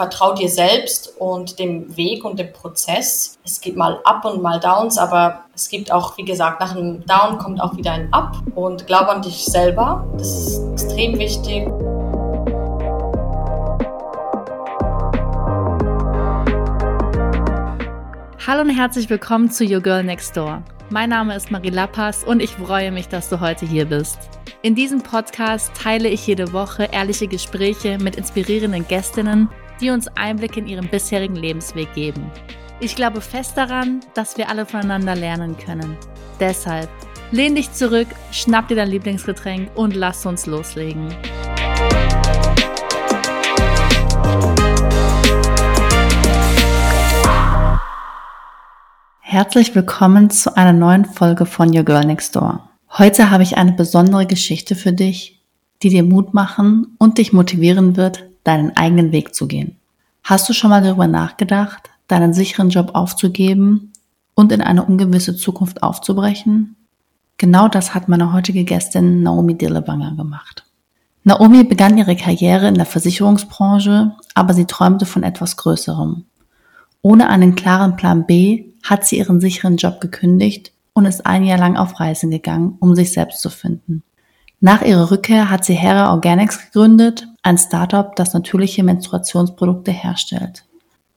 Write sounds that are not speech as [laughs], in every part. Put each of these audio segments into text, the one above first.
vertrau dir selbst und dem Weg und dem Prozess. Es gibt mal Up und mal Downs, aber es gibt auch, wie gesagt, nach einem Down kommt auch wieder ein Up und glaub an dich selber. Das ist extrem wichtig. Hallo und herzlich willkommen zu Your Girl Next Door. Mein Name ist Marie Lappas und ich freue mich, dass du heute hier bist. In diesem Podcast teile ich jede Woche ehrliche Gespräche mit inspirierenden Gästinnen, die uns Einblick in ihren bisherigen Lebensweg geben. Ich glaube fest daran, dass wir alle voneinander lernen können. Deshalb lehn dich zurück, schnapp dir dein Lieblingsgetränk und lass uns loslegen. Herzlich willkommen zu einer neuen Folge von Your Girl Next Door. Heute habe ich eine besondere Geschichte für dich, die dir Mut machen und dich motivieren wird, deinen eigenen Weg zu gehen. Hast du schon mal darüber nachgedacht, deinen sicheren Job aufzugeben und in eine ungewisse Zukunft aufzubrechen? Genau das hat meine heutige Gästin Naomi Dillebanger gemacht. Naomi begann ihre Karriere in der Versicherungsbranche, aber sie träumte von etwas Größerem. Ohne einen klaren Plan B hat sie ihren sicheren Job gekündigt und ist ein Jahr lang auf Reisen gegangen, um sich selbst zu finden. Nach ihrer Rückkehr hat sie Hera Organics gegründet, ein Startup, das natürliche Menstruationsprodukte herstellt.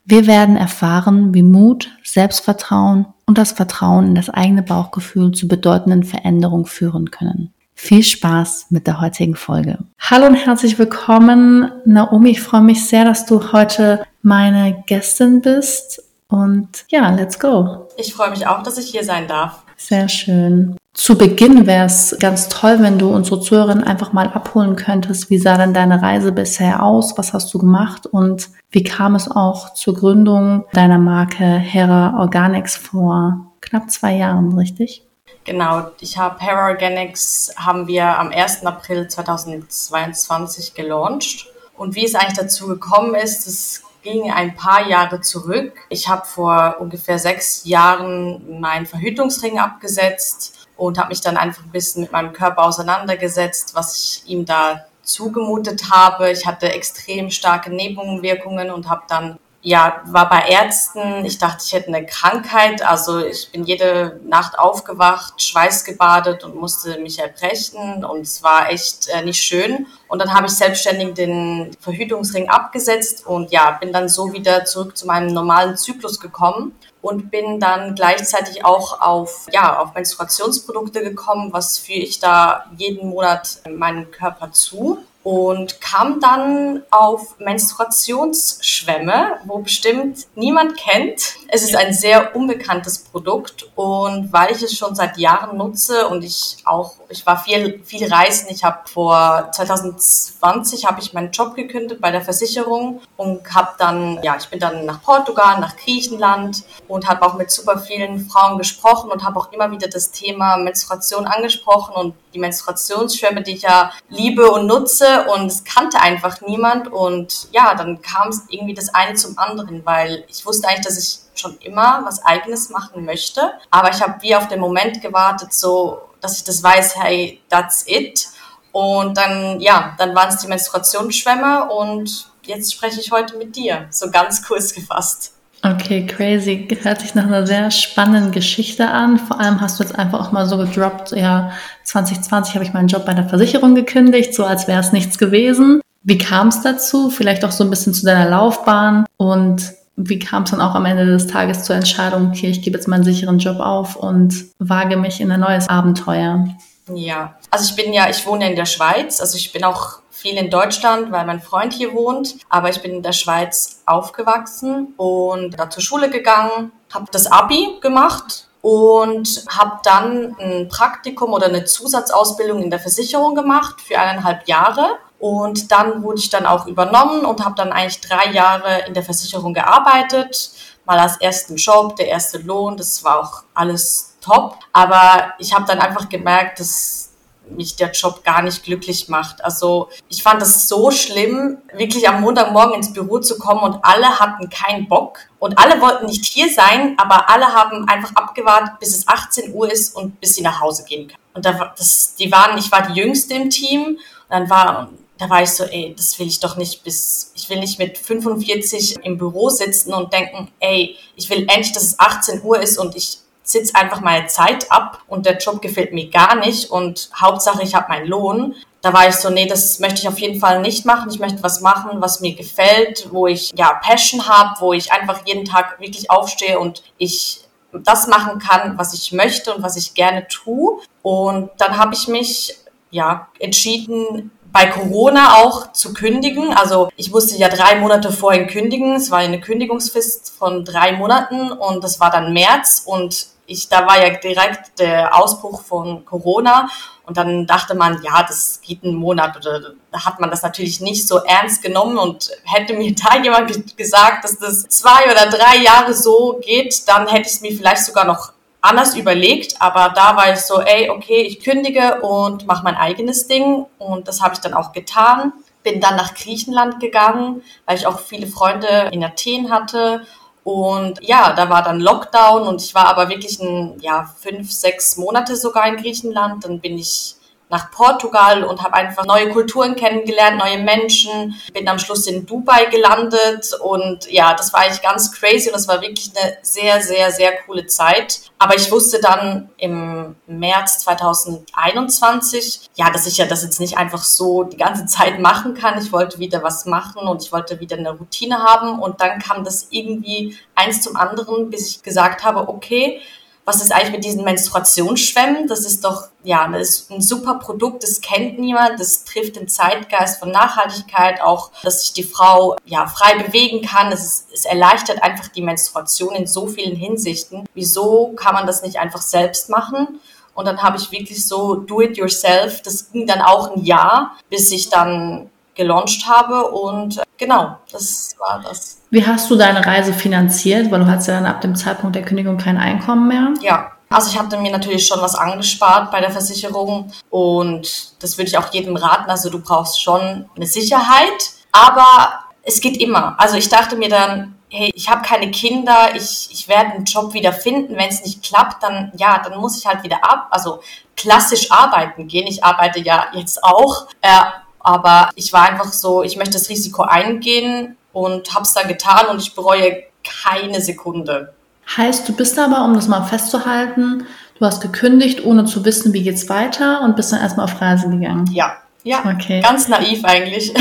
Wir werden erfahren, wie Mut, Selbstvertrauen und das Vertrauen in das eigene Bauchgefühl zu bedeutenden Veränderungen führen können. Viel Spaß mit der heutigen Folge. Hallo und herzlich willkommen, Naomi. Ich freue mich sehr, dass du heute meine Gästin bist und ja, let's go. Ich freue mich auch, dass ich hier sein darf. Sehr schön. Zu Beginn wäre es ganz toll, wenn du unsere Zuhörerinnen einfach mal abholen könntest. Wie sah denn deine Reise bisher aus? Was hast du gemacht? Und wie kam es auch zur Gründung deiner Marke Hera Organics vor knapp zwei Jahren, richtig? Genau, ich habe Hera Organics haben wir am 1. April 2022 gelauncht. Und wie es eigentlich dazu gekommen ist, das ging ein paar Jahre zurück. Ich habe vor ungefähr sechs Jahren meinen Verhütungsring abgesetzt und habe mich dann einfach ein bisschen mit meinem Körper auseinandergesetzt, was ich ihm da zugemutet habe. Ich hatte extrem starke Nebenwirkungen und habe dann ja, war bei Ärzten. Ich dachte, ich hätte eine Krankheit. Also ich bin jede Nacht aufgewacht, schweißgebadet und musste mich erbrechen. Und es war echt äh, nicht schön. Und dann habe ich selbstständig den Verhütungsring abgesetzt und ja, bin dann so wieder zurück zu meinem normalen Zyklus gekommen und bin dann gleichzeitig auch auf, ja, auf Menstruationsprodukte gekommen, was führe ich da jeden Monat meinem Körper zu und kam dann auf Menstruationsschwämme, wo bestimmt niemand kennt. Es ist ein sehr unbekanntes Produkt und weil ich es schon seit Jahren nutze und ich auch, ich war viel, viel reisen. Ich habe vor 2020 habe ich meinen Job gekündigt bei der Versicherung und habe dann, ja, ich bin dann nach Portugal, nach Griechenland und habe auch mit super vielen Frauen gesprochen und habe auch immer wieder das Thema Menstruation angesprochen und die Menstruationsschwämme, die ich ja liebe und nutze und es kannte einfach niemand und ja, dann kam es irgendwie das eine zum anderen, weil ich wusste eigentlich, dass ich schon immer was eigenes machen möchte, aber ich habe wie auf den Moment gewartet, so dass ich das weiß, hey, that's it. Und dann, ja, dann waren es die Menstruationsschwämme und jetzt spreche ich heute mit dir, so ganz kurz gefasst. Okay, crazy. Hört sich nach einer sehr spannenden Geschichte an. Vor allem hast du jetzt einfach auch mal so gedroppt, ja, 2020 habe ich meinen Job bei der Versicherung gekündigt, so als wäre es nichts gewesen. Wie kam es dazu? Vielleicht auch so ein bisschen zu deiner Laufbahn und wie kam es dann auch am Ende des Tages zur Entscheidung, okay, ich gebe jetzt meinen sicheren Job auf und wage mich in ein neues Abenteuer? Ja, also ich bin ja, ich wohne in der Schweiz, also ich bin auch viel in Deutschland, weil mein Freund hier wohnt. Aber ich bin in der Schweiz aufgewachsen und da zur Schule gegangen, habe das Abi gemacht und habe dann ein Praktikum oder eine Zusatzausbildung in der Versicherung gemacht für eineinhalb Jahre. Und dann wurde ich dann auch übernommen und habe dann eigentlich drei Jahre in der Versicherung gearbeitet. Mal als ersten Job, der erste Lohn, das war auch alles top. Aber ich habe dann einfach gemerkt, dass mich der Job gar nicht glücklich macht. Also ich fand das so schlimm, wirklich am Montagmorgen ins Büro zu kommen und alle hatten keinen Bock und alle wollten nicht hier sein, aber alle haben einfach abgewartet, bis es 18 Uhr ist und bis sie nach Hause gehen können. Und da, das, die waren, ich war die Jüngste im Team und dann war da war ich so, ey, das will ich doch nicht bis, ich will nicht mit 45 im Büro sitzen und denken, ey, ich will endlich, dass es 18 Uhr ist und ich sitze einfach meine Zeit ab und der Job gefällt mir gar nicht und Hauptsache ich habe meinen Lohn. Da war ich so, nee, das möchte ich auf jeden Fall nicht machen. Ich möchte was machen, was mir gefällt, wo ich ja Passion habe, wo ich einfach jeden Tag wirklich aufstehe und ich das machen kann, was ich möchte und was ich gerne tue. Und dann habe ich mich ja entschieden, bei Corona auch zu kündigen. Also ich musste ja drei Monate vorhin kündigen. Es war eine Kündigungsfrist von drei Monaten und das war dann März und ich, da war ja direkt der Ausbruch von Corona und dann dachte man, ja, das geht einen Monat oder da hat man das natürlich nicht so ernst genommen und hätte mir [laughs] da jemand gesagt, dass das zwei oder drei Jahre so geht, dann hätte ich es mir vielleicht sogar noch anders überlegt, aber da war ich so, ey, okay, ich kündige und mache mein eigenes Ding. Und das habe ich dann auch getan. Bin dann nach Griechenland gegangen, weil ich auch viele Freunde in Athen hatte und ja, da war dann Lockdown und ich war aber wirklich ein, ja, fünf, sechs Monate sogar in Griechenland. Dann bin ich nach Portugal und habe einfach neue Kulturen kennengelernt, neue Menschen. Bin am Schluss in Dubai gelandet und ja, das war eigentlich ganz crazy und das war wirklich eine sehr, sehr, sehr coole Zeit. Aber ich wusste dann im März 2021, ja, dass ich ja das jetzt nicht einfach so die ganze Zeit machen kann. Ich wollte wieder was machen und ich wollte wieder eine Routine haben und dann kam das irgendwie eins zum anderen, bis ich gesagt habe, okay, was ist eigentlich mit diesen Menstruationsschwämmen? Das ist doch, ja, das ist ein super Produkt, das kennt niemand, das trifft den Zeitgeist von Nachhaltigkeit, auch, dass sich die Frau, ja, frei bewegen kann. Es, es erleichtert einfach die Menstruation in so vielen Hinsichten. Wieso kann man das nicht einfach selbst machen? Und dann habe ich wirklich so do it yourself. Das ging dann auch ein Jahr, bis ich dann gelauncht habe und äh, genau, das war das. Wie hast du deine Reise finanziert? Weil du hattest ja dann ab dem Zeitpunkt der Kündigung kein Einkommen mehr. Ja, also ich habe mir natürlich schon was angespart bei der Versicherung und das würde ich auch jedem raten. Also du brauchst schon eine Sicherheit, aber es geht immer. Also ich dachte mir dann, hey, ich habe keine Kinder, ich, ich werde einen Job wieder finden. Wenn es nicht klappt, dann ja, dann muss ich halt wieder ab, also klassisch arbeiten gehen. Ich arbeite ja jetzt auch. Äh, aber ich war einfach so, ich möchte das Risiko eingehen und habe es dann getan und ich bereue keine Sekunde. Heißt, du bist aber, um das mal festzuhalten, du hast gekündigt, ohne zu wissen, wie geht's weiter und bist dann erstmal auf Reise gegangen. Ja, ja, okay. ganz naiv eigentlich.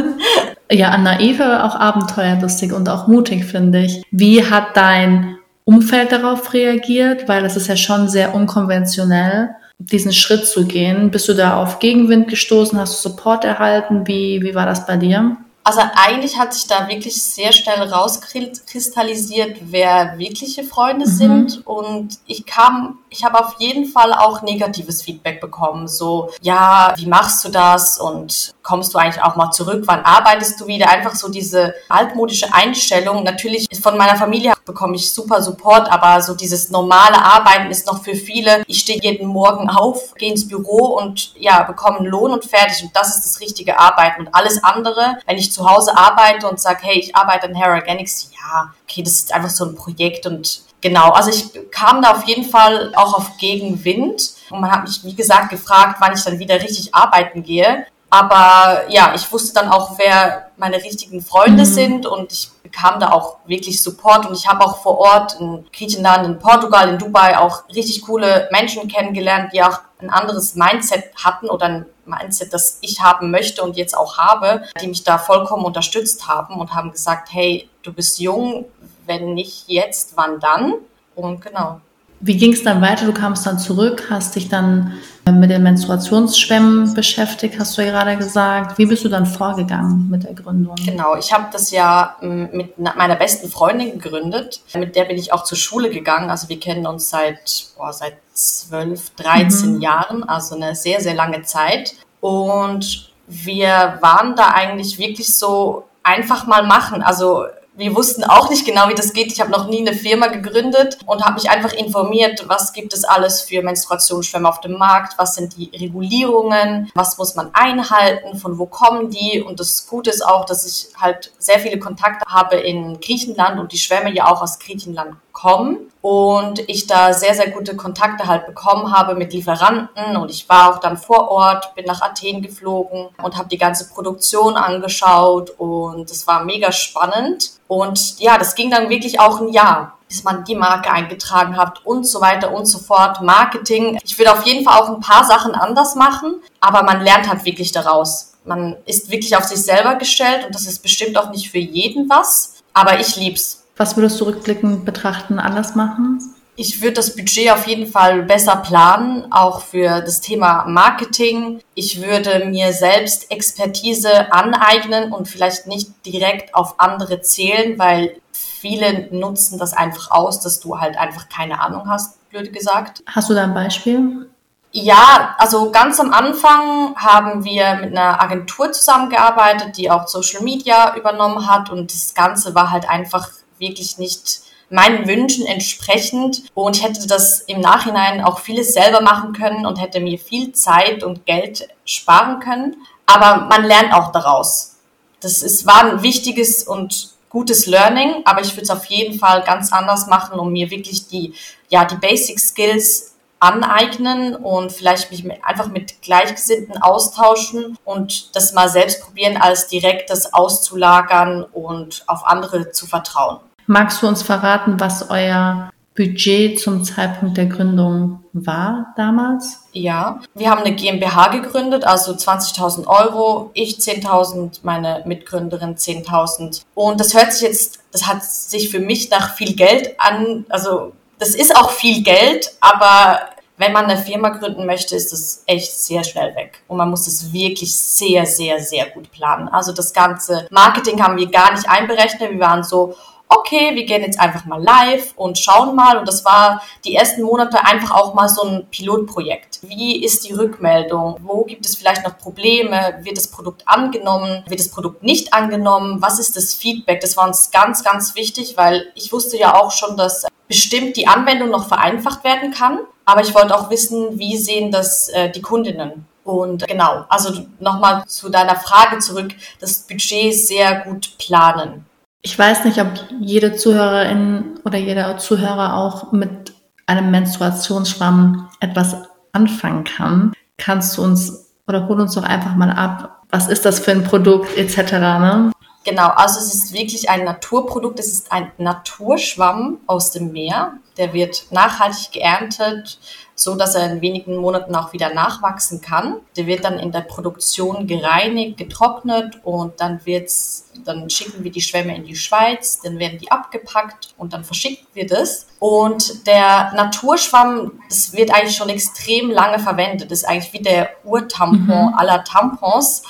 [laughs] ja, naiv, aber auch abenteuerlustig und auch mutig, finde ich. Wie hat dein Umfeld darauf reagiert? Weil es ist ja schon sehr unkonventionell diesen Schritt zu gehen? Bist du da auf Gegenwind gestoßen? Hast du Support erhalten? Wie, wie war das bei dir? Also eigentlich hat sich da wirklich sehr schnell rauskristallisiert, wer wirkliche Freunde mhm. sind. Und ich kam, ich habe auf jeden Fall auch negatives Feedback bekommen. So, ja, wie machst du das? Und kommst du eigentlich auch mal zurück? Wann arbeitest du wieder? Einfach so diese altmodische Einstellung. Natürlich von meiner Familie bekomme ich super Support, aber so dieses normale Arbeiten ist noch für viele. Ich stehe jeden Morgen auf, gehe ins Büro und ja, bekomme einen Lohn und fertig. Und das ist das richtige Arbeiten. Und alles andere, wenn ich zu Hause arbeite und sage, hey, ich arbeite an Hair Organics, ja, okay, das ist einfach so ein Projekt und Genau, also ich kam da auf jeden Fall auch auf Gegenwind und man hat mich, wie gesagt, gefragt, wann ich dann wieder richtig arbeiten gehe. Aber ja, ich wusste dann auch, wer meine richtigen Freunde mhm. sind und ich bekam da auch wirklich Support und ich habe auch vor Ort in Griechenland, in Portugal, in Dubai auch richtig coole Menschen kennengelernt, die auch ein anderes Mindset hatten oder ein Mindset, das ich haben möchte und jetzt auch habe, die mich da vollkommen unterstützt haben und haben gesagt, hey, du bist jung, wenn nicht jetzt, wann dann? Und genau. Wie ging es dann weiter? Du kamst dann zurück, hast dich dann mit den Menstruationsschwämmen beschäftigt, hast du ja gerade gesagt. Wie bist du dann vorgegangen mit der Gründung? Genau, ich habe das ja mit meiner besten Freundin gegründet. Mit der bin ich auch zur Schule gegangen. Also wir kennen uns seit, boah, seit 12, 13 mhm. Jahren, also eine sehr, sehr lange Zeit. Und wir waren da eigentlich wirklich so einfach mal machen. Also wir wussten auch nicht genau, wie das geht. Ich habe noch nie eine Firma gegründet und habe mich einfach informiert, was gibt es alles für Menstruationsschwämme auf dem Markt, was sind die Regulierungen, was muss man einhalten, von wo kommen die. Und das Gute ist auch, dass ich halt sehr viele Kontakte habe in Griechenland und die Schwämme ja auch aus Griechenland bekommen und ich da sehr, sehr gute Kontakte halt bekommen habe mit Lieferanten und ich war auch dann vor Ort, bin nach Athen geflogen und habe die ganze Produktion angeschaut und es war mega spannend und ja, das ging dann wirklich auch ein Jahr bis man die Marke eingetragen hat und so weiter und so fort. Marketing. Ich würde auf jeden Fall auch ein paar Sachen anders machen, aber man lernt halt wirklich daraus. Man ist wirklich auf sich selber gestellt und das ist bestimmt auch nicht für jeden was, aber ich lieb's. Was würdest du rückblickend betrachten, anders machen? Ich würde das Budget auf jeden Fall besser planen, auch für das Thema Marketing. Ich würde mir selbst Expertise aneignen und vielleicht nicht direkt auf andere zählen, weil viele nutzen das einfach aus, dass du halt einfach keine Ahnung hast, blöd gesagt. Hast du da ein Beispiel? Ja, also ganz am Anfang haben wir mit einer Agentur zusammengearbeitet, die auch Social Media übernommen hat und das Ganze war halt einfach wirklich nicht meinen Wünschen entsprechend und ich hätte das im Nachhinein auch vieles selber machen können und hätte mir viel Zeit und Geld sparen können. Aber man lernt auch daraus. Das ist, war ein wichtiges und gutes Learning, aber ich würde es auf jeden Fall ganz anders machen, um mir wirklich die, ja, die Basic Skills aneignen und vielleicht mich mit, einfach mit Gleichgesinnten austauschen und das mal selbst probieren, als direkt das auszulagern und auf andere zu vertrauen. Magst du uns verraten, was euer Budget zum Zeitpunkt der Gründung war damals? Ja, wir haben eine GmbH gegründet, also 20.000 Euro, ich 10.000, meine Mitgründerin 10.000. Und das hört sich jetzt, das hat sich für mich nach viel Geld an, also das ist auch viel Geld, aber wenn man eine Firma gründen möchte, ist das echt sehr schnell weg. Und man muss es wirklich sehr, sehr, sehr gut planen. Also das ganze Marketing haben wir gar nicht einberechnet. Wir waren so, okay, wir gehen jetzt einfach mal live und schauen mal. Und das war die ersten Monate einfach auch mal so ein Pilotprojekt. Wie ist die Rückmeldung? Wo gibt es vielleicht noch Probleme? Wird das Produkt angenommen? Wird das Produkt nicht angenommen? Was ist das Feedback? Das war uns ganz, ganz wichtig, weil ich wusste ja auch schon, dass bestimmt die Anwendung noch vereinfacht werden kann. Aber ich wollte auch wissen, wie sehen das äh, die Kundinnen? Und genau, also nochmal zu deiner Frage zurück, das Budget sehr gut planen. Ich weiß nicht, ob jede Zuhörerin oder jeder Zuhörer auch mit einem Menstruationsschwamm etwas anfangen kann. Kannst du uns oder hol uns doch einfach mal ab, was ist das für ein Produkt etc. Ne? Genau, also es ist wirklich ein Naturprodukt. Es ist ein Naturschwamm aus dem Meer. Der wird nachhaltig geerntet so dass er in wenigen Monaten auch wieder nachwachsen kann. Der wird dann in der Produktion gereinigt, getrocknet und dann wird's, dann schicken wir die Schwämme in die Schweiz, dann werden die abgepackt und dann verschickt wird es. Und der Naturschwamm, das wird eigentlich schon extrem lange verwendet. Das ist eigentlich wie der Urtampon mhm. aller Tampons.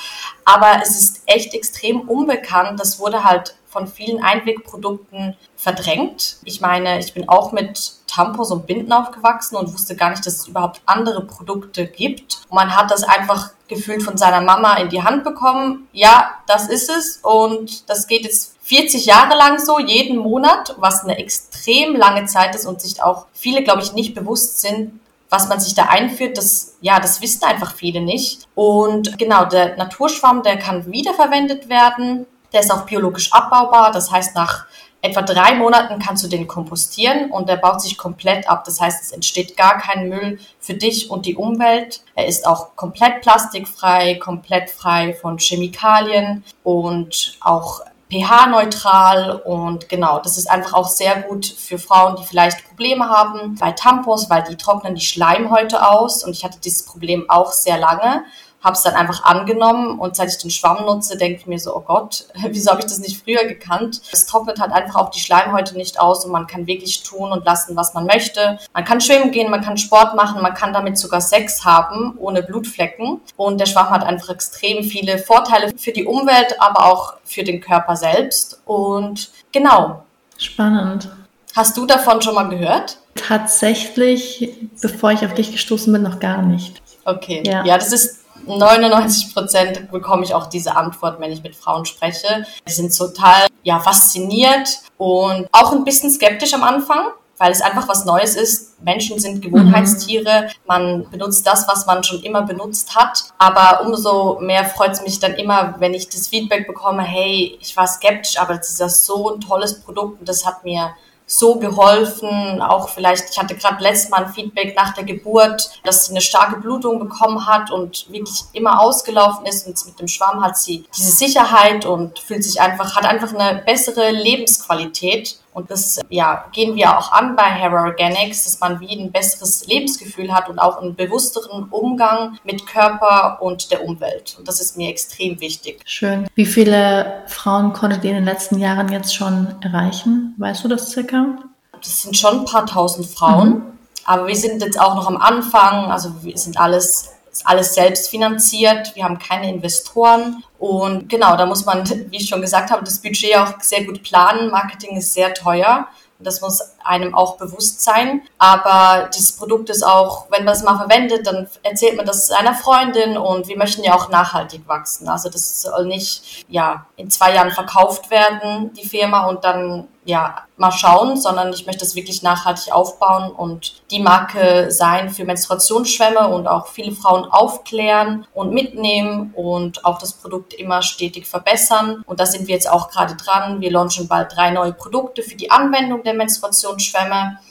Aber es ist echt extrem unbekannt. Das wurde halt von vielen Einwegprodukten verdrängt. Ich meine, ich bin auch mit Tampons und Binden aufgewachsen und wusste gar nicht, dass es überhaupt andere Produkte gibt. Man hat das einfach gefühlt von seiner Mama in die Hand bekommen. Ja, das ist es und das geht jetzt 40 Jahre lang so, jeden Monat, was eine extrem lange Zeit ist und sich auch viele, glaube ich, nicht bewusst sind, was man sich da einführt, das, ja, das wissen einfach viele nicht. Und genau, der Naturschwamm, der kann wiederverwendet werden. Der ist auch biologisch abbaubar. Das heißt, nach etwa drei Monaten kannst du den kompostieren und der baut sich komplett ab. Das heißt, es entsteht gar kein Müll für dich und die Umwelt. Er ist auch komplett plastikfrei, komplett frei von Chemikalien und auch pH-neutral und genau, das ist einfach auch sehr gut für Frauen, die vielleicht Probleme haben bei Tampons, weil die trocknen die Schleimhäute aus und ich hatte dieses Problem auch sehr lange habe es dann einfach angenommen und seit ich den Schwamm nutze, denke ich mir so, oh Gott, [laughs] wieso habe ich das nicht früher gekannt? Es trocknet halt einfach auch die Schleimhäute nicht aus und man kann wirklich tun und lassen, was man möchte. Man kann schwimmen gehen, man kann Sport machen, man kann damit sogar Sex haben, ohne Blutflecken. Und der Schwamm hat einfach extrem viele Vorteile für die Umwelt, aber auch für den Körper selbst. Und genau. Spannend. Hast du davon schon mal gehört? Tatsächlich, bevor ich auf dich gestoßen bin, noch gar nicht. Okay. Ja, ja das ist 99 Prozent bekomme ich auch diese Antwort, wenn ich mit Frauen spreche. Die sind total ja, fasziniert und auch ein bisschen skeptisch am Anfang, weil es einfach was Neues ist. Menschen sind Gewohnheitstiere. Man benutzt das, was man schon immer benutzt hat. Aber umso mehr freut es mich dann immer, wenn ich das Feedback bekomme, hey, ich war skeptisch, aber das ist ja so ein tolles Produkt und das hat mir so geholfen. Auch vielleicht, ich hatte gerade letztes Mal ein Feedback nach der Geburt, dass sie eine starke Blutung bekommen hat und wirklich immer ausgelaufen ist. Und mit dem Schwamm hat sie diese Sicherheit und fühlt sich einfach, hat einfach eine bessere Lebensqualität. Und das ja, gehen wir auch an bei Hair Organics, dass man wie ein besseres Lebensgefühl hat und auch einen bewussteren Umgang mit Körper und der Umwelt. Und das ist mir extrem wichtig. Schön. Wie viele Frauen konntet ihr in den letzten Jahren jetzt schon erreichen? Weißt du das circa? Das sind schon ein paar tausend Frauen. Mhm. Aber wir sind jetzt auch noch am Anfang. Also wir sind alles ist alles selbst finanziert. Wir haben keine Investoren. Und genau, da muss man, wie ich schon gesagt habe, das Budget auch sehr gut planen. Marketing ist sehr teuer. Und das muss einem auch bewusst sein. Aber dieses Produkt ist auch, wenn man es mal verwendet, dann erzählt man das seiner Freundin und wir möchten ja auch nachhaltig wachsen. Also das soll nicht ja in zwei Jahren verkauft werden, die Firma, und dann ja, mal schauen, sondern ich möchte es wirklich nachhaltig aufbauen und die Marke sein für Menstruationsschwämme und auch viele Frauen aufklären und mitnehmen und auch das Produkt immer stetig verbessern. Und da sind wir jetzt auch gerade dran. Wir launchen bald drei neue Produkte für die Anwendung der Menstruationsschwämme.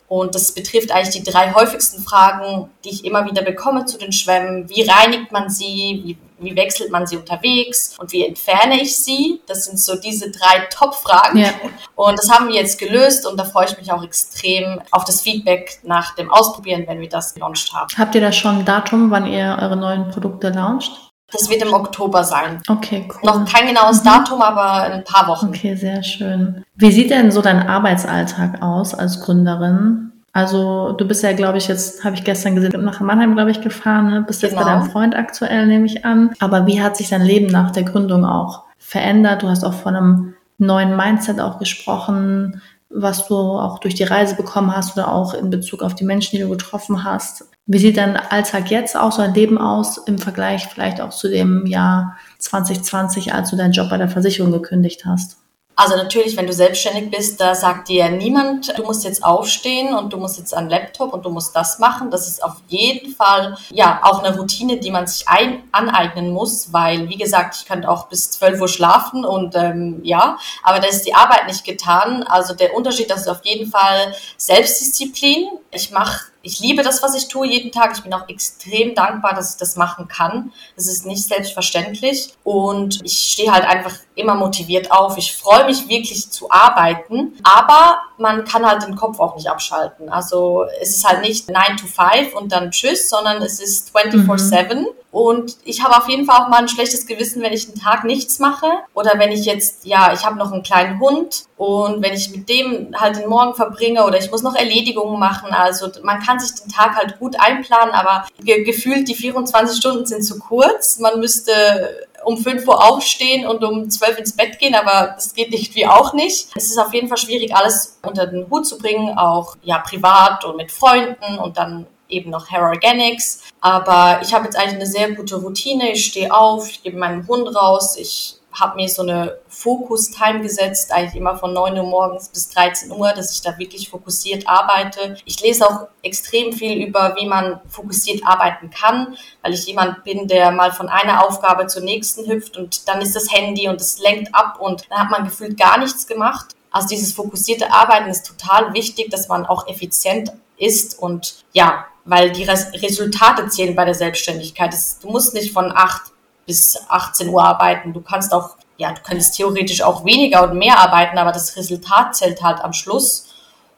Und das betrifft eigentlich die drei häufigsten Fragen, die ich immer wieder bekomme zu den Schwämmen. Wie reinigt man sie? Wie wie wechselt man sie unterwegs und wie entferne ich sie? Das sind so diese drei Top-Fragen. Ja. Und das haben wir jetzt gelöst und da freue ich mich auch extrem auf das Feedback nach dem Ausprobieren, wenn wir das gelauncht haben. Habt ihr da schon ein Datum, wann ihr eure neuen Produkte launcht? Das wird im Oktober sein. Okay, cool. Noch kein genaues mhm. Datum, aber in ein paar Wochen. Okay, sehr schön. Wie sieht denn so dein Arbeitsalltag aus als Gründerin? Also du bist ja, glaube ich, jetzt, habe ich gestern gesehen, nach Mannheim, glaube ich, gefahren, ne? bist jetzt genau. bei deinem Freund aktuell, nehme ich an. Aber wie hat sich dein Leben nach der Gründung auch verändert? Du hast auch von einem neuen Mindset auch gesprochen, was du auch durch die Reise bekommen hast oder auch in Bezug auf die Menschen, die du getroffen hast. Wie sieht dein Alltag jetzt aus, dein Leben aus im Vergleich vielleicht auch zu dem Jahr 2020, als du deinen Job bei der Versicherung gekündigt hast? Also natürlich, wenn du selbstständig bist, da sagt dir niemand, du musst jetzt aufstehen und du musst jetzt an Laptop und du musst das machen. Das ist auf jeden Fall ja auch eine Routine, die man sich ein aneignen muss, weil wie gesagt, ich könnte auch bis 12 Uhr schlafen und ähm, ja, aber da ist die Arbeit nicht getan. Also der Unterschied, das ist auf jeden Fall Selbstdisziplin. Ich mache ich liebe das, was ich tue jeden Tag. Ich bin auch extrem dankbar, dass ich das machen kann. Das ist nicht selbstverständlich. Und ich stehe halt einfach immer motiviert auf. Ich freue mich wirklich zu arbeiten. Aber man kann halt den Kopf auch nicht abschalten. Also es ist halt nicht 9 to 5 und dann tschüss, sondern es ist 24-7. Mhm. Und ich habe auf jeden Fall auch mal ein schlechtes Gewissen, wenn ich einen Tag nichts mache. Oder wenn ich jetzt, ja, ich habe noch einen kleinen Hund und wenn ich mit dem halt den Morgen verbringe oder ich muss noch Erledigungen machen. Also man kann sich den Tag halt gut einplanen, aber ge gefühlt die 24 Stunden sind zu kurz. Man müsste um 5 Uhr aufstehen und um 12 ins Bett gehen, aber das geht nicht wie auch nicht. Es ist auf jeden Fall schwierig, alles unter den Hut zu bringen, auch ja privat und mit Freunden und dann eben noch Hair Organics. Aber ich habe jetzt eigentlich eine sehr gute Routine. Ich stehe auf, ich gebe meinen Hund raus, ich habe mir so eine Fokus-Time gesetzt, eigentlich immer von 9 Uhr morgens bis 13 Uhr, dass ich da wirklich fokussiert arbeite. Ich lese auch extrem viel über, wie man fokussiert arbeiten kann, weil ich jemand bin, der mal von einer Aufgabe zur nächsten hüpft und dann ist das Handy und es lenkt ab und dann hat man gefühlt gar nichts gemacht. Also dieses fokussierte Arbeiten ist total wichtig, dass man auch effizient ist und ja, weil die Resultate zählen bei der Selbstständigkeit. Du musst nicht von 8 bis 18 Uhr arbeiten. Du kannst auch, ja, du könntest theoretisch auch weniger und mehr arbeiten, aber das Resultat zählt halt am Schluss.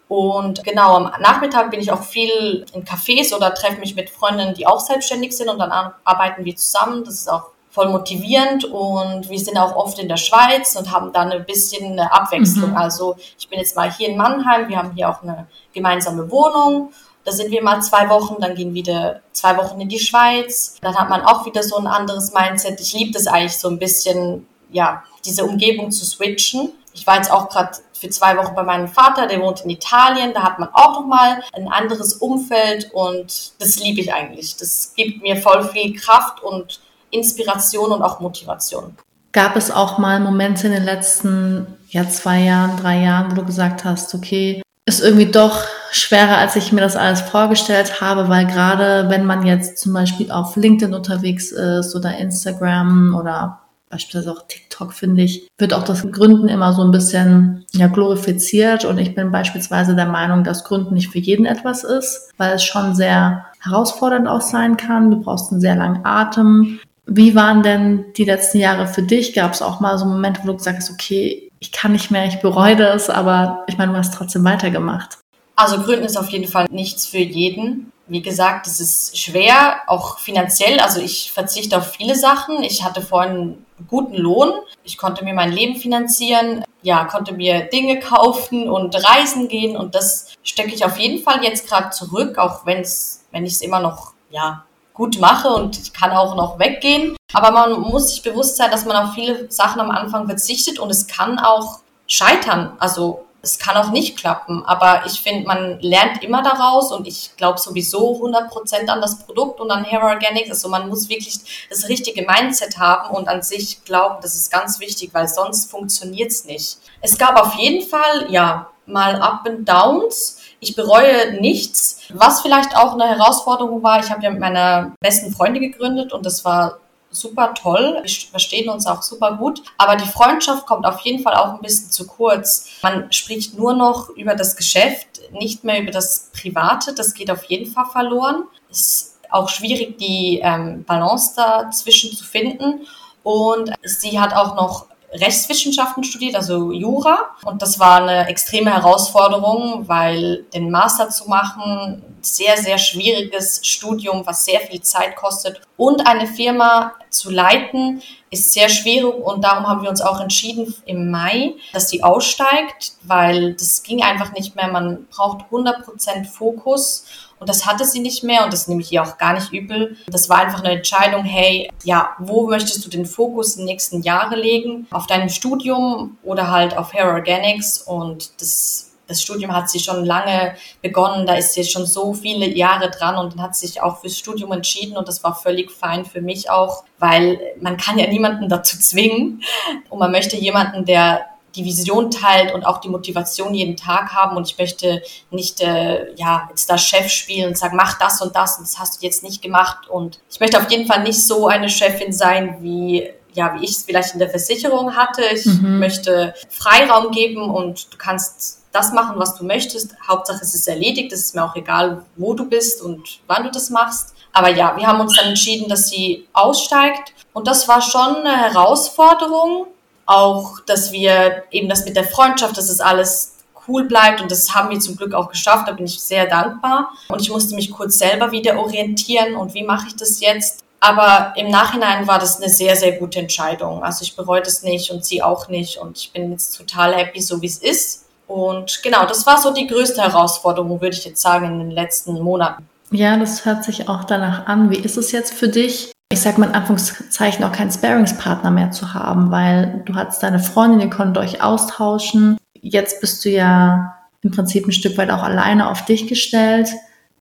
Und genau, am Nachmittag bin ich auch viel in Cafés oder treffe mich mit Freundinnen, die auch selbstständig sind und dann arbeiten wir zusammen. Das ist auch voll motivierend und wir sind auch oft in der Schweiz und haben dann ein bisschen eine Abwechslung. Mhm. Also ich bin jetzt mal hier in Mannheim, wir haben hier auch eine gemeinsame Wohnung. Da sind wir mal zwei Wochen, dann gehen wieder zwei Wochen in die Schweiz. Dann hat man auch wieder so ein anderes Mindset. Ich liebe das eigentlich so ein bisschen, ja, diese Umgebung zu switchen. Ich war jetzt auch gerade für zwei Wochen bei meinem Vater, der wohnt in Italien. Da hat man auch nochmal ein anderes Umfeld und das liebe ich eigentlich. Das gibt mir voll viel Kraft und Inspiration und auch Motivation. Gab es auch mal Momente in den letzten ja, zwei Jahren, drei Jahren, wo du gesagt hast, okay, ist irgendwie doch schwerer, als ich mir das alles vorgestellt habe, weil gerade wenn man jetzt zum Beispiel auf LinkedIn unterwegs ist oder Instagram oder beispielsweise auch TikTok, finde ich, wird auch das Gründen immer so ein bisschen ja, glorifiziert. Und ich bin beispielsweise der Meinung, dass Gründen nicht für jeden etwas ist, weil es schon sehr herausfordernd auch sein kann. Du brauchst einen sehr langen Atem. Wie waren denn die letzten Jahre für dich? Gab es auch mal so Momente, wo du gesagt hast, okay, ich kann nicht mehr, ich bereue das, aber ich meine, du hast trotzdem weitergemacht. Also Gründen ist auf jeden Fall nichts für jeden. Wie gesagt, es ist schwer, auch finanziell. Also ich verzichte auf viele Sachen. Ich hatte vorhin einen guten Lohn. Ich konnte mir mein Leben finanzieren, ja, konnte mir Dinge kaufen und reisen gehen. Und das stecke ich auf jeden Fall jetzt gerade zurück, auch wenn es, wenn ich es immer noch, ja, gut mache und ich kann auch noch weggehen. Aber man muss sich bewusst sein, dass man auf viele Sachen am Anfang verzichtet und es kann auch scheitern. Also es kann auch nicht klappen, aber ich finde, man lernt immer daraus und ich glaube sowieso 100% an das Produkt und an Hair Organics. Also man muss wirklich das richtige Mindset haben und an sich glauben, das ist ganz wichtig, weil sonst funktioniert es nicht. Es gab auf jeden Fall, ja, mal Up and Downs. Ich bereue nichts. Was vielleicht auch eine Herausforderung war, ich habe ja mit meiner besten Freundin gegründet und das war super toll. Wir verstehen uns auch super gut. Aber die Freundschaft kommt auf jeden Fall auch ein bisschen zu kurz. Man spricht nur noch über das Geschäft, nicht mehr über das Private. Das geht auf jeden Fall verloren. Ist auch schwierig, die ähm, Balance dazwischen zu finden. Und sie hat auch noch Rechtswissenschaften studiert, also Jura. Und das war eine extreme Herausforderung, weil den Master zu machen, sehr, sehr schwieriges Studium, was sehr viel Zeit kostet. Und eine Firma zu leiten, ist sehr schwierig. Und darum haben wir uns auch entschieden im Mai, dass sie aussteigt, weil das ging einfach nicht mehr. Man braucht 100% Fokus. Und das hatte sie nicht mehr und das nehme ich ihr auch gar nicht übel. Das war einfach eine Entscheidung, hey, ja, wo möchtest du den Fokus in den nächsten Jahre legen? Auf deinem Studium oder halt auf Hair Organics und das das Studium hat sie schon lange begonnen, da ist sie schon so viele Jahre dran und dann hat sie sich auch fürs Studium entschieden und das war völlig fein für mich auch, weil man kann ja niemanden dazu [laughs] zwingen und man möchte jemanden, der die Vision teilt und auch die Motivation jeden Tag haben und ich möchte nicht äh, ja jetzt da Chef spielen und sagen mach das und das und das hast du jetzt nicht gemacht und ich möchte auf jeden Fall nicht so eine Chefin sein wie ja wie ich es vielleicht in der Versicherung hatte ich mhm. möchte Freiraum geben und du kannst das machen, was du möchtest. Hauptsache es ist erledigt. Es ist mir auch egal, wo du bist und wann du das machst. Aber ja, wir haben uns dann entschieden, dass sie aussteigt. Und das war schon eine Herausforderung. Auch, dass wir eben das mit der Freundschaft, dass es alles cool bleibt. Und das haben wir zum Glück auch geschafft. Da bin ich sehr dankbar. Und ich musste mich kurz selber wieder orientieren. Und wie mache ich das jetzt? Aber im Nachhinein war das eine sehr, sehr gute Entscheidung. Also ich bereue das nicht und sie auch nicht. Und ich bin jetzt total happy, so wie es ist. Und genau, das war so die größte Herausforderung, würde ich jetzt sagen, in den letzten Monaten. Ja, das hört sich auch danach an. Wie ist es jetzt für dich? Ich sag mal in Anführungszeichen auch keinen Sparingspartner mehr zu haben, weil du hattest deine Freundin, ihr konntet euch austauschen. Jetzt bist du ja im Prinzip ein Stück weit auch alleine auf dich gestellt.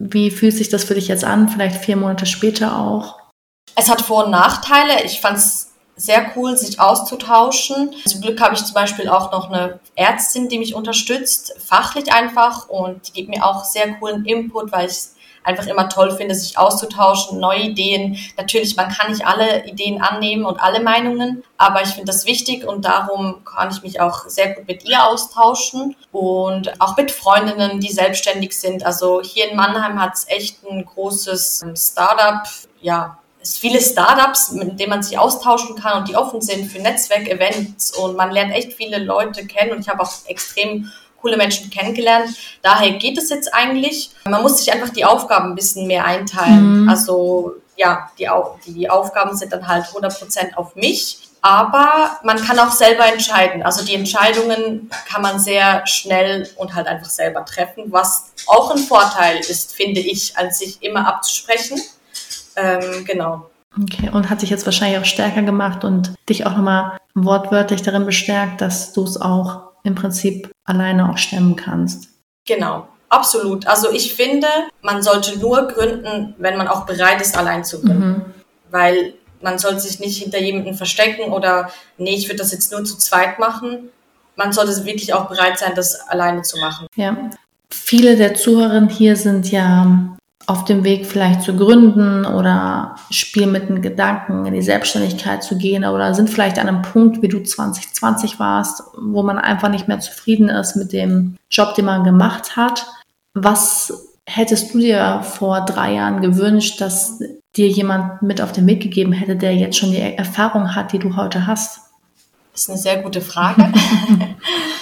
Wie fühlt sich das für dich jetzt an? Vielleicht vier Monate später auch? Es hat Vor- und Nachteile. Ich fand es sehr cool, sich auszutauschen. Zum Glück habe ich zum Beispiel auch noch eine Ärztin, die mich unterstützt, fachlich einfach und die gibt mir auch sehr coolen Input, weil ich einfach immer toll finde, sich auszutauschen, neue Ideen. Natürlich, man kann nicht alle Ideen annehmen und alle Meinungen, aber ich finde das wichtig und darum kann ich mich auch sehr gut mit ihr austauschen und auch mit Freundinnen, die selbstständig sind. Also hier in Mannheim hat es echt ein großes Startup, ja, es viele Startups, mit denen man sich austauschen kann und die offen sind für Netzwerkevents und man lernt echt viele Leute kennen und ich habe auch extrem coole Menschen kennengelernt. Daher geht es jetzt eigentlich. Man muss sich einfach die Aufgaben ein bisschen mehr einteilen. Mhm. Also ja, die, die Aufgaben sind dann halt 100% auf mich. Aber man kann auch selber entscheiden. Also die Entscheidungen kann man sehr schnell und halt einfach selber treffen, was auch ein Vorteil ist, finde ich, als sich immer abzusprechen ähm, genau. Okay, und hat sich jetzt wahrscheinlich auch stärker gemacht und dich auch nochmal wortwörtlich darin bestärkt, dass du es auch im Prinzip alleine auch stemmen kannst. Genau, absolut. Also ich finde, man sollte nur gründen, wenn man auch bereit ist, allein zu gründen. Mhm. Weil man sollte sich nicht hinter jemanden verstecken oder nee, ich würde das jetzt nur zu zweit machen. Man sollte wirklich auch bereit sein, das alleine zu machen. Ja. Viele der Zuhörerinnen hier sind ja auf dem Weg vielleicht zu gründen oder spielen mit den Gedanken, in die Selbstständigkeit zu gehen oder sind vielleicht an einem Punkt, wie du 2020 warst, wo man einfach nicht mehr zufrieden ist mit dem Job, den man gemacht hat. Was hättest du dir vor drei Jahren gewünscht, dass dir jemand mit auf den Weg gegeben hätte, der jetzt schon die Erfahrung hat, die du heute hast? Das ist eine sehr gute Frage. [laughs]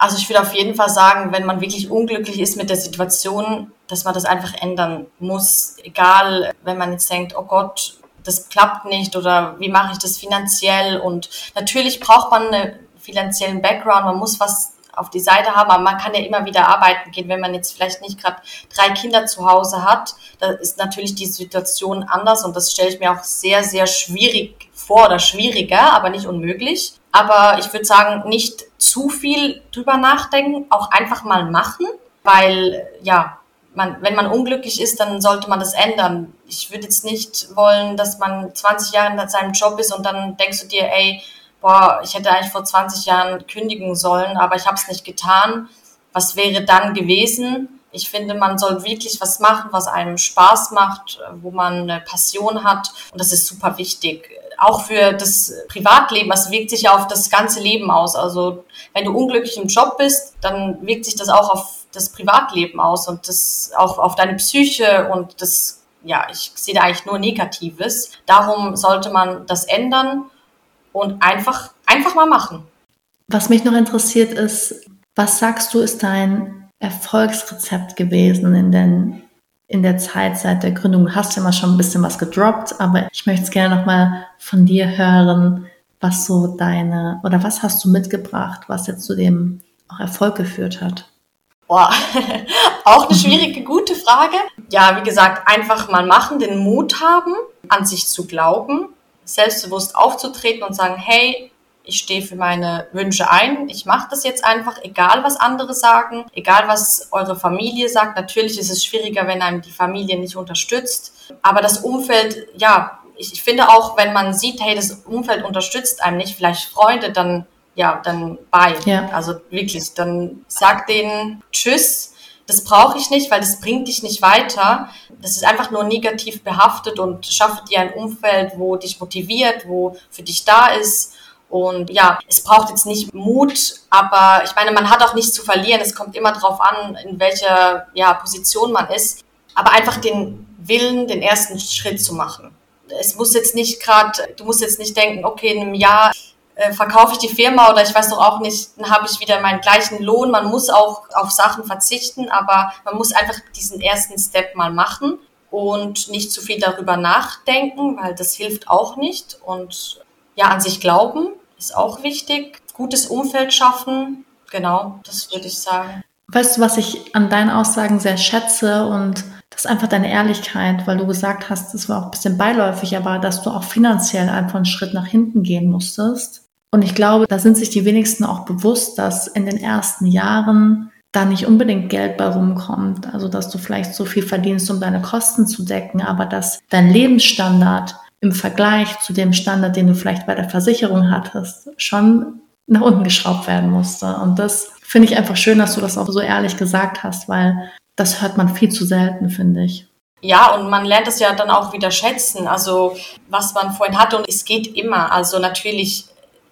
also ich würde auf jeden Fall sagen, wenn man wirklich unglücklich ist mit der Situation, dass man das einfach ändern muss. Egal, wenn man jetzt denkt, oh Gott, das klappt nicht oder wie mache ich das finanziell? Und natürlich braucht man einen finanziellen Background, man muss was auf die Seite haben, aber man kann ja immer wieder arbeiten gehen, wenn man jetzt vielleicht nicht gerade drei Kinder zu Hause hat. Da ist natürlich die Situation anders und das stelle ich mir auch sehr, sehr schwierig vor oder schwieriger, aber nicht unmöglich. Aber ich würde sagen, nicht zu viel drüber nachdenken, auch einfach mal machen, weil ja, man, wenn man unglücklich ist, dann sollte man das ändern. Ich würde jetzt nicht wollen, dass man 20 Jahre in seinem Job ist und dann denkst du dir, ey, boah, ich hätte eigentlich vor 20 Jahren kündigen sollen, aber ich habe es nicht getan. Was wäre dann gewesen? Ich finde, man soll wirklich was machen, was einem Spaß macht, wo man eine Passion hat. Und das ist super wichtig. Auch für das Privatleben, das wirkt sich ja auf das ganze Leben aus. Also wenn du unglücklich im Job bist, dann wirkt sich das auch auf das Privatleben aus und das auch auf deine Psyche und das, ja, ich sehe da eigentlich nur Negatives. Darum sollte man das ändern und einfach, einfach mal machen. Was mich noch interessiert ist, was sagst du, ist dein Erfolgsrezept gewesen in, den, in der Zeit seit der Gründung? Du hast ja mal schon ein bisschen was gedroppt, aber ich möchte es gerne nochmal von dir hören, was so deine, oder was hast du mitgebracht, was jetzt zu dem auch Erfolg geführt hat? Boah, [laughs] auch eine schwierige, gute Frage. Ja, wie gesagt, einfach mal machen, den Mut haben, an sich zu glauben selbstbewusst aufzutreten und sagen, hey, ich stehe für meine Wünsche ein, ich mache das jetzt einfach, egal was andere sagen, egal was eure Familie sagt. Natürlich ist es schwieriger, wenn einem die Familie nicht unterstützt, aber das Umfeld, ja, ich, ich finde auch, wenn man sieht, hey, das Umfeld unterstützt einem nicht, vielleicht Freunde, dann ja, dann bei. Ja. Also wirklich, dann sag denen Tschüss das brauche ich nicht, weil das bringt dich nicht weiter. Das ist einfach nur negativ behaftet und schaffe dir ein Umfeld, wo dich motiviert, wo für dich da ist. Und ja, es braucht jetzt nicht Mut, aber ich meine, man hat auch nichts zu verlieren. Es kommt immer darauf an, in welcher ja, Position man ist. Aber einfach den Willen, den ersten Schritt zu machen. Es muss jetzt nicht gerade, du musst jetzt nicht denken, okay, in einem Jahr äh, verkaufe ich die Firma oder ich weiß doch auch nicht, dann habe ich wieder meinen gleichen Lohn. Man muss auch auf Sachen verzichten, aber man muss einfach diesen ersten Step mal machen und nicht zu viel darüber nachdenken, weil das hilft auch nicht. Und ja, an sich glauben ist auch wichtig. Gutes Umfeld schaffen, genau, das würde ich sagen. Weißt du, was ich an deinen Aussagen sehr schätze und das ist einfach deine Ehrlichkeit, weil du gesagt hast, das war auch ein bisschen beiläufig, aber dass du auch finanziell einfach einen Schritt nach hinten gehen musstest. Und ich glaube, da sind sich die wenigsten auch bewusst, dass in den ersten Jahren da nicht unbedingt Geld bei rumkommt. Also, dass du vielleicht so viel verdienst, um deine Kosten zu decken, aber dass dein Lebensstandard im Vergleich zu dem Standard, den du vielleicht bei der Versicherung hattest, schon nach unten geschraubt werden musste. Und das finde ich einfach schön, dass du das auch so ehrlich gesagt hast, weil das hört man viel zu selten, finde ich. Ja, und man lernt es ja dann auch wieder schätzen, also was man vorhin hatte und es geht immer. Also natürlich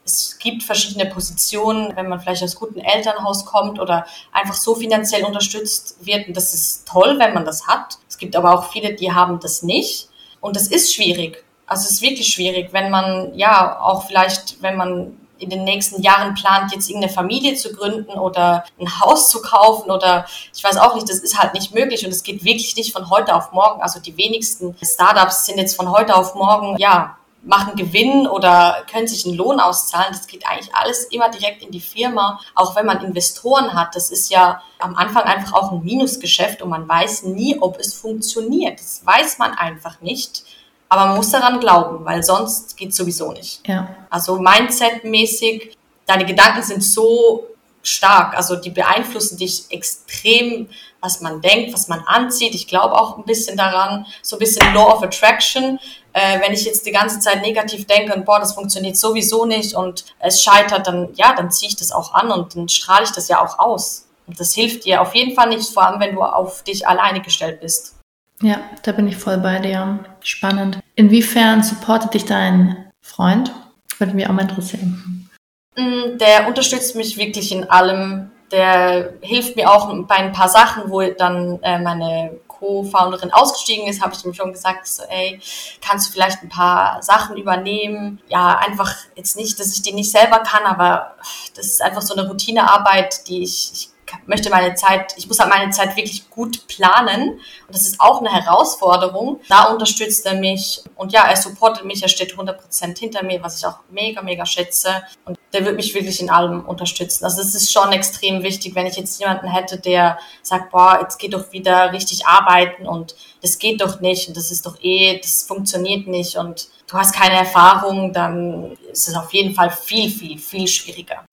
es gibt verschiedene Positionen, wenn man vielleicht aus gutem Elternhaus kommt oder einfach so finanziell unterstützt wird. Und das ist toll, wenn man das hat. Es gibt aber auch viele, die haben das nicht. Und das ist schwierig. Also es ist wirklich schwierig, wenn man, ja, auch vielleicht, wenn man in den nächsten Jahren plant, jetzt irgendeine Familie zu gründen oder ein Haus zu kaufen oder ich weiß auch nicht, das ist halt nicht möglich und es geht wirklich nicht von heute auf morgen. Also die wenigsten Startups sind jetzt von heute auf morgen, ja, machen Gewinn oder können sich einen Lohn auszahlen. Das geht eigentlich alles immer direkt in die Firma. Auch wenn man Investoren hat, das ist ja am Anfang einfach auch ein Minusgeschäft und man weiß nie, ob es funktioniert. Das weiß man einfach nicht. Aber man muss daran glauben, weil sonst geht sowieso nicht. Ja. Also Mindset-mäßig, deine Gedanken sind so stark, also die beeinflussen dich extrem, was man denkt, was man anzieht. Ich glaube auch ein bisschen daran, so ein bisschen Law of Attraction äh, wenn ich jetzt die ganze Zeit negativ denke und boah, das funktioniert sowieso nicht und es scheitert, dann ja, dann ziehe ich das auch an und dann strahle ich das ja auch aus. Und das hilft dir auf jeden Fall nicht, vor allem wenn du auf dich alleine gestellt bist. Ja, da bin ich voll bei dir. Spannend. Inwiefern supportet dich dein Freund? Würde mich auch mal interessieren. Mm, der unterstützt mich wirklich in allem. Der hilft mir auch bei ein paar Sachen, wo dann äh, meine Co-Founderin ausgestiegen ist, habe ich ihm schon gesagt, so, ey, kannst du vielleicht ein paar Sachen übernehmen? Ja, einfach jetzt nicht, dass ich die nicht selber kann, aber das ist einfach so eine Routinearbeit, die ich, ich möchte meine Zeit, ich muss halt meine Zeit wirklich gut planen. Und das ist auch eine Herausforderung. Da unterstützt er mich. Und ja, er supportet mich, er steht 100% hinter mir, was ich auch mega, mega schätze. Und der wird mich wirklich in allem unterstützen. Also das ist schon extrem wichtig, wenn ich jetzt jemanden hätte, der sagt, boah, jetzt geht doch wieder richtig arbeiten und das geht doch nicht und das ist doch eh, das funktioniert nicht und du hast keine Erfahrung, dann ist es auf jeden Fall viel, viel, viel schwieriger.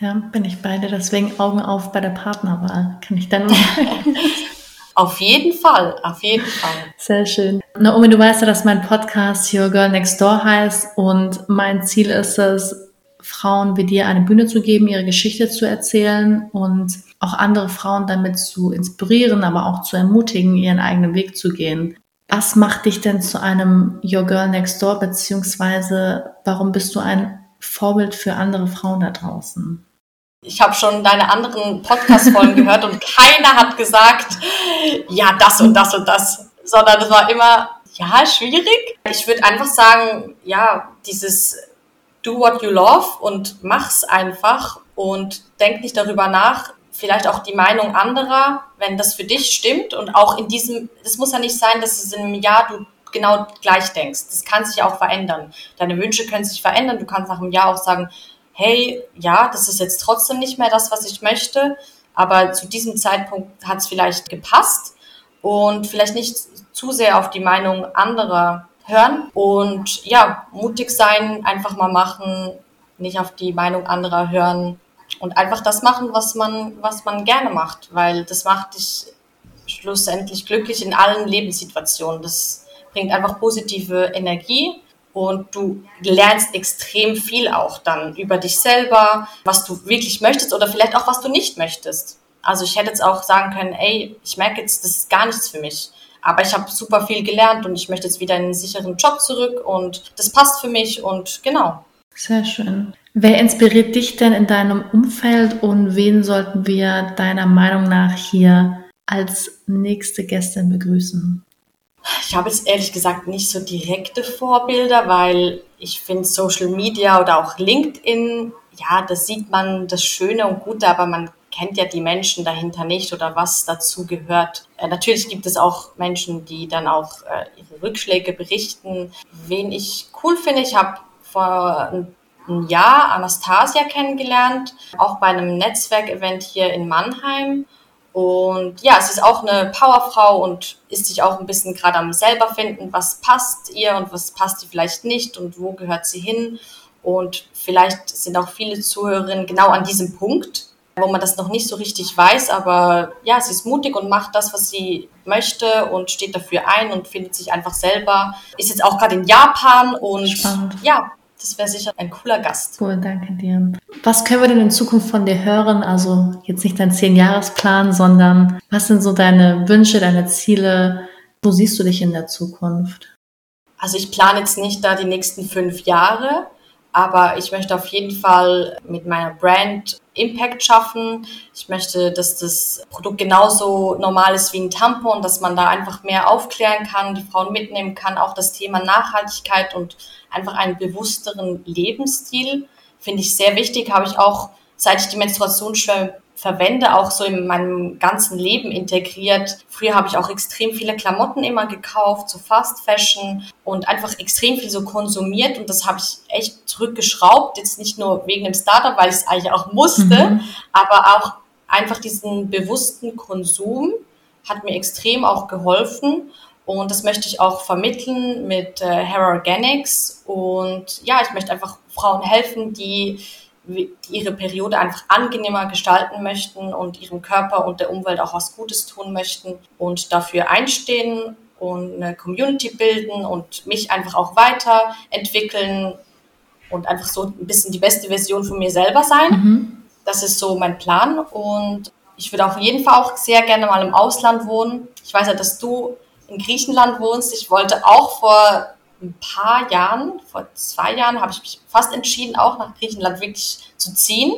Ja, bin ich beide. Deswegen Augen auf bei der Partnerwahl. Kann ich dann nur [laughs] Auf jeden Fall, auf jeden Fall. Sehr schön. Naomi, du weißt ja, dass mein Podcast Your Girl Next Door heißt und mein Ziel ist es, Frauen wie dir eine Bühne zu geben, ihre Geschichte zu erzählen und auch andere Frauen damit zu inspirieren, aber auch zu ermutigen, ihren eigenen Weg zu gehen. Was macht dich denn zu einem Your Girl Next Door, beziehungsweise warum bist du ein Vorbild für andere Frauen da draußen? Ich habe schon deine anderen Podcast-Folgen gehört und keiner hat gesagt, ja, das und das und das, sondern es war immer, ja, schwierig. Ich würde einfach sagen, ja, dieses do what you love und mach's einfach und denk nicht darüber nach, vielleicht auch die Meinung anderer, wenn das für dich stimmt und auch in diesem, es muss ja nicht sein, dass es in einem Jahr du genau gleich denkst. Das kann sich auch verändern. Deine Wünsche können sich verändern. Du kannst nach einem Jahr auch sagen, hey, ja, das ist jetzt trotzdem nicht mehr das, was ich möchte, aber zu diesem Zeitpunkt hat es vielleicht gepasst und vielleicht nicht zu sehr auf die Meinung anderer hören und ja, mutig sein, einfach mal machen, nicht auf die Meinung anderer hören und einfach das machen, was man, was man gerne macht, weil das macht dich schlussendlich glücklich in allen Lebenssituationen. Das bringt einfach positive Energie und du lernst extrem viel auch dann über dich selber, was du wirklich möchtest oder vielleicht auch was du nicht möchtest. Also ich hätte jetzt auch sagen können, ey, ich merke jetzt, das ist gar nichts für mich. Aber ich habe super viel gelernt und ich möchte jetzt wieder in einen sicheren Job zurück und das passt für mich und genau. Sehr schön. Wer inspiriert dich denn in deinem Umfeld und wen sollten wir deiner Meinung nach hier als nächste Gästin begrüßen? Ich habe jetzt ehrlich gesagt nicht so direkte Vorbilder, weil ich finde Social Media oder auch LinkedIn, ja, da sieht man das Schöne und Gute, aber man kennt ja die Menschen dahinter nicht oder was dazu gehört. Äh, natürlich gibt es auch Menschen, die dann auch äh, ihre Rückschläge berichten. Wen ich cool finde, ich habe vor einem Jahr Anastasia kennengelernt, auch bei einem Netzwerkevent hier in Mannheim. Und ja, es ist auch eine Powerfrau und ist sich auch ein bisschen gerade am selber finden, was passt ihr und was passt ihr vielleicht nicht und wo gehört sie hin. Und vielleicht sind auch viele Zuhörerinnen genau an diesem Punkt, wo man das noch nicht so richtig weiß, aber ja, sie ist mutig und macht das, was sie möchte und steht dafür ein und findet sich einfach selber. Ist jetzt auch gerade in Japan und Spannend. ja, das wäre sicher ein cooler Gast. Cool, danke dir. Was können wir denn in Zukunft von dir hören? Also jetzt nicht dein Zehn-Jahres-Plan, sondern was sind so deine Wünsche, deine Ziele? Wo siehst du dich in der Zukunft? Also ich plane jetzt nicht da die nächsten fünf Jahre, aber ich möchte auf jeden Fall mit meiner Brand Impact schaffen. Ich möchte, dass das Produkt genauso normal ist wie ein Tampon, dass man da einfach mehr aufklären kann, die Frauen mitnehmen kann, auch das Thema Nachhaltigkeit und einfach einen bewussteren Lebensstil finde ich sehr wichtig. Habe ich auch, seit ich die Menstruationsschwämme verwende, auch so in meinem ganzen Leben integriert. Früher habe ich auch extrem viele Klamotten immer gekauft, so Fast Fashion und einfach extrem viel so konsumiert und das habe ich echt zurückgeschraubt. Jetzt nicht nur wegen dem Startup, weil ich es eigentlich auch musste, mhm. aber auch einfach diesen bewussten Konsum hat mir extrem auch geholfen und das möchte ich auch vermitteln mit äh, Hair Organics und ja, ich möchte einfach Frauen helfen, die die ihre Periode einfach angenehmer gestalten möchten und ihrem Körper und der Umwelt auch was Gutes tun möchten und dafür einstehen und eine Community bilden und mich einfach auch weiterentwickeln und einfach so ein bisschen die beste Version von mir selber sein. Mhm. Das ist so mein Plan und ich würde auf jeden Fall auch sehr gerne mal im Ausland wohnen. Ich weiß ja, dass du in Griechenland wohnst. Ich wollte auch vor ein paar Jahren, vor zwei Jahren, habe ich mich fast entschieden, auch nach Griechenland wirklich zu ziehen.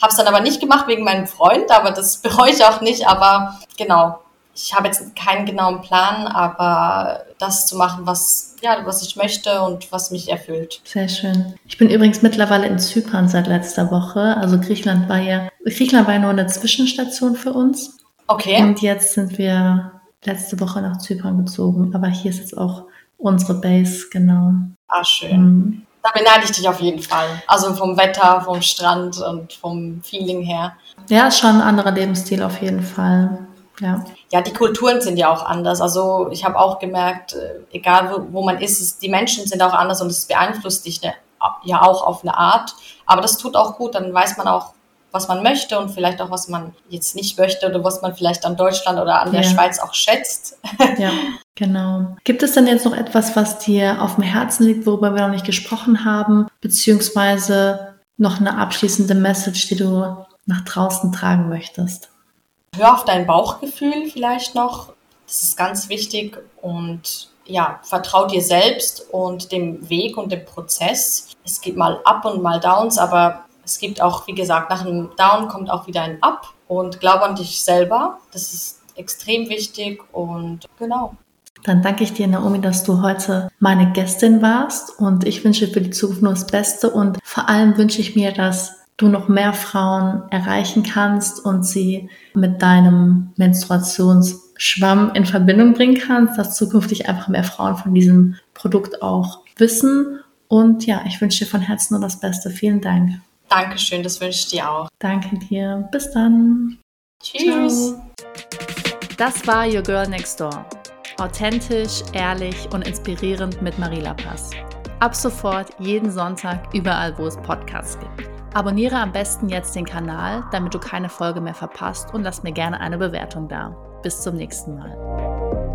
Habe es dann aber nicht gemacht wegen meinem Freund, aber das [laughs] bereue ich auch nicht. Aber genau, ich habe jetzt keinen genauen Plan, aber das zu machen, was, ja, was ich möchte und was mich erfüllt. Sehr schön. Ich bin übrigens mittlerweile in Zypern seit letzter Woche. Also Griechenland war ja, Griechenland war ja nur eine Zwischenstation für uns. Okay. Und jetzt sind wir letzte Woche nach Zypern gezogen. Aber hier ist jetzt auch unsere Base, genau. Ah, schön. Mhm. Da beneide ich dich auf jeden Fall. Also vom Wetter, vom Strand und vom Feeling her. Ja, ist schon ein anderer Lebensstil auf jeden Fall. Ja. ja, die Kulturen sind ja auch anders. Also ich habe auch gemerkt, äh, egal wo, wo man ist, es, die Menschen sind auch anders und es beeinflusst dich ne, ja auch auf eine Art. Aber das tut auch gut, dann weiß man auch, was man möchte und vielleicht auch, was man jetzt nicht möchte oder was man vielleicht an Deutschland oder an der ja. Schweiz auch schätzt. [laughs] Ja, genau. Gibt es denn jetzt noch etwas, was dir auf dem Herzen liegt, worüber wir noch nicht gesprochen haben, beziehungsweise noch eine abschließende Message, die du nach draußen tragen möchtest? hör auf dein Bauchgefühl vielleicht noch. Das ist ganz wichtig und ja, vertrau dir selbst und dem Weg und dem Prozess. Es geht mal Up und mal Downs, aber es gibt auch, wie gesagt, nach einem Down kommt auch wieder ein Up und glaub an dich selber. Das ist extrem wichtig und genau. Dann danke ich dir, Naomi, dass du heute meine Gästin warst und ich wünsche für die Zukunft nur das Beste und vor allem wünsche ich mir, dass du noch mehr Frauen erreichen kannst und sie mit deinem Menstruationsschwamm in Verbindung bringen kannst, dass zukünftig einfach mehr Frauen von diesem Produkt auch wissen. Und ja, ich wünsche dir von Herzen nur das Beste. Vielen Dank. Dankeschön, das wünsche ich dir auch. Danke dir. Bis dann. Tschüss. Ciao. Das war Your Girl Next Door. Authentisch, ehrlich und inspirierend mit Marila Pass. Ab sofort jeden Sonntag überall, wo es Podcasts gibt. Abonniere am besten jetzt den Kanal, damit du keine Folge mehr verpasst und lass mir gerne eine Bewertung da. Bis zum nächsten Mal.